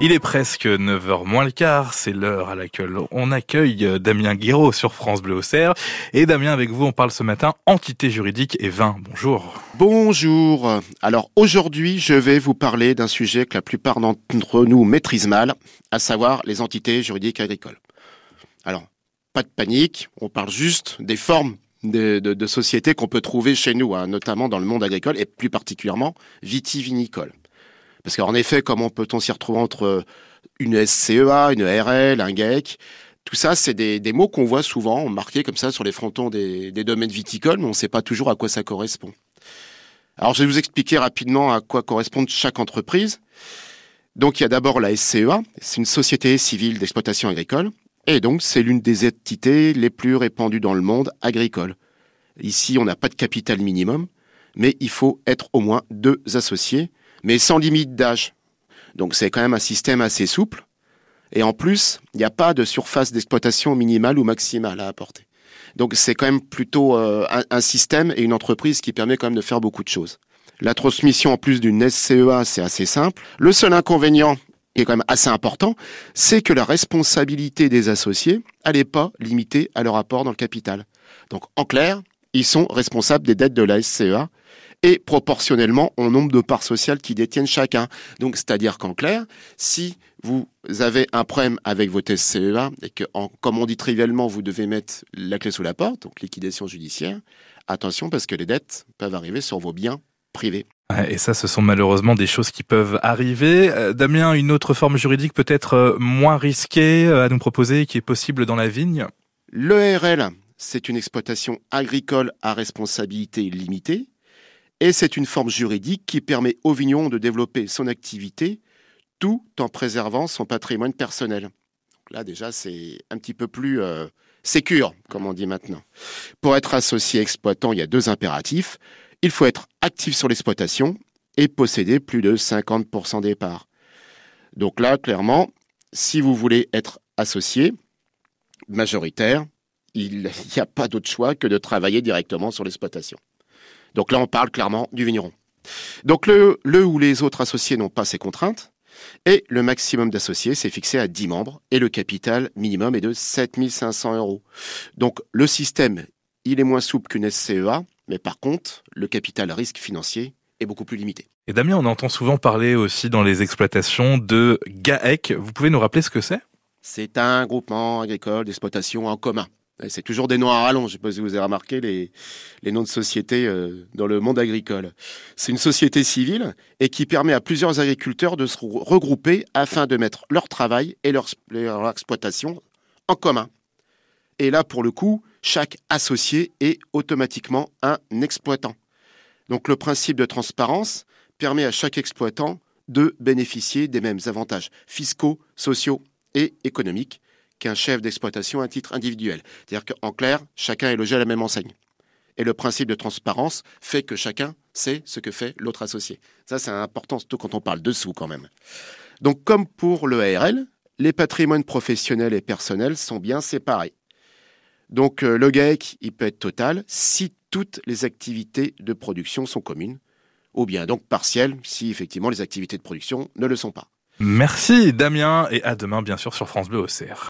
Il est presque 9h moins le quart, c'est l'heure à laquelle on accueille euh, Damien Guiraud sur France Bleu Auxerre. Et Damien, avec vous, on parle ce matin entité juridique et vin. Bonjour. Bonjour. Alors aujourd'hui, je vais vous parler d'un sujet que la plupart d'entre nous maîtrisent mal, à savoir les entités juridiques agricoles. Alors, pas de panique, on parle juste des formes de, de, sociétés qu'on peut trouver chez nous, hein, notamment dans le monde agricole et plus particulièrement vitivinicole. Parce qu'en effet, comment peut-on s'y retrouver entre une SCEA, une RL, un GAEC tout ça, c'est des, mots qu'on voit souvent marqués comme ça sur les frontons des, domaines viticoles, mais on ne sait pas toujours à quoi ça correspond. Alors, je vais vous expliquer rapidement à quoi correspond chaque entreprise. Donc, il y a d'abord la SCEA, c'est une société civile d'exploitation agricole, et donc c'est l'une des entités les plus répandues dans le monde agricole. Ici, on n'a pas de capital minimum, mais il faut être au moins deux associés, mais sans limite d'âge. Donc c'est quand même un système assez souple. Et en plus, il n'y a pas de surface d'exploitation minimale ou maximale à apporter. Donc c'est quand même plutôt euh, un, système et une entreprise qui permet quand même de faire beaucoup de choses. La transmission en plus d'une SCEA, c'est assez simple. Le seul inconvénient, qui est quand même assez important, c'est que la responsabilité des associés, n'est pas limitée à leur apport dans le capital. Donc en clair, ils sont responsables des dettes de la SCEA et proportionnellement au nombre de parts sociales qu'ils détiennent chacun. Donc, c'est-à-dire qu'en clair, si vous avez un problème avec votre SCEA et que, comme on dit trivialement, vous devez mettre la clé sous la porte, donc liquidation judiciaire, attention parce que les dettes peuvent arriver sur vos biens privés. Et ça, ce sont malheureusement des choses qui peuvent arriver. Euh, Damien, une autre forme juridique peut-être euh, moins risquée euh, à nous proposer qui est possible dans la vigne? L'ERL, c'est une exploitation agricole à responsabilité limitée et c'est une forme juridique qui permet au vigneron de développer son activité tout en préservant son patrimoine personnel. là déjà c'est un petit peu plus euh, sécure, comme on dit maintenant. Pour être associé exploitant, il y a deux impératifs. Il faut être actif sur l'exploitation et posséder plus de 50% des parts. Donc là, clairement, si vous voulez être associé majoritaire, il n'y a pas d'autre choix que de travailler directement sur l'exploitation. Donc là, on parle clairement du vigneron. Donc le, le ou les autres associés n'ont pas ces contraintes. Et le maximum d'associés, c'est fixé à 10 membres. Et le capital minimum est de 7500 euros. Donc le système, il est moins souple qu'une SCEA. Mais par contre, le capital risque financier est beaucoup plus limité. Et Damien, on entend souvent parler aussi dans les exploitations de GAEC. Vous pouvez nous rappeler ce que c'est? C'est un groupement agricole d'exploitation en commun. C'est toujours des noms à rallonge. Je ne sais pas si vous avez remarqué les, noms de sociétés euh, dans le monde agricole. C'est une société civile et qui permet à plusieurs agriculteurs de se regrouper afin de mettre leur travail et leur, leur exploitation en commun. Et là, pour le coup, chaque associé est automatiquement un exploitant. Donc le principe de transparence permet à chaque exploitant de bénéficier des mêmes avantages fiscaux, sociaux et économiques qu'un chef d'exploitation à titre individuel. C'est-à-dire qu'en clair, chacun est logé à la même enseigne. Et le principe de transparence fait que chacun sait ce que fait l'autre associé. Ça, c'est important, surtout quand on parle de sous quand même. Donc, comme pour le ARL, les patrimoines professionnels et personnels sont bien séparés. Donc, euh, le GAEC, il peut être total si toutes les activités de production sont communes, ou bien donc partielles si effectivement les activités de production ne le sont pas. Merci Damien et à demain bien sûr sur France Bleu Auxerre.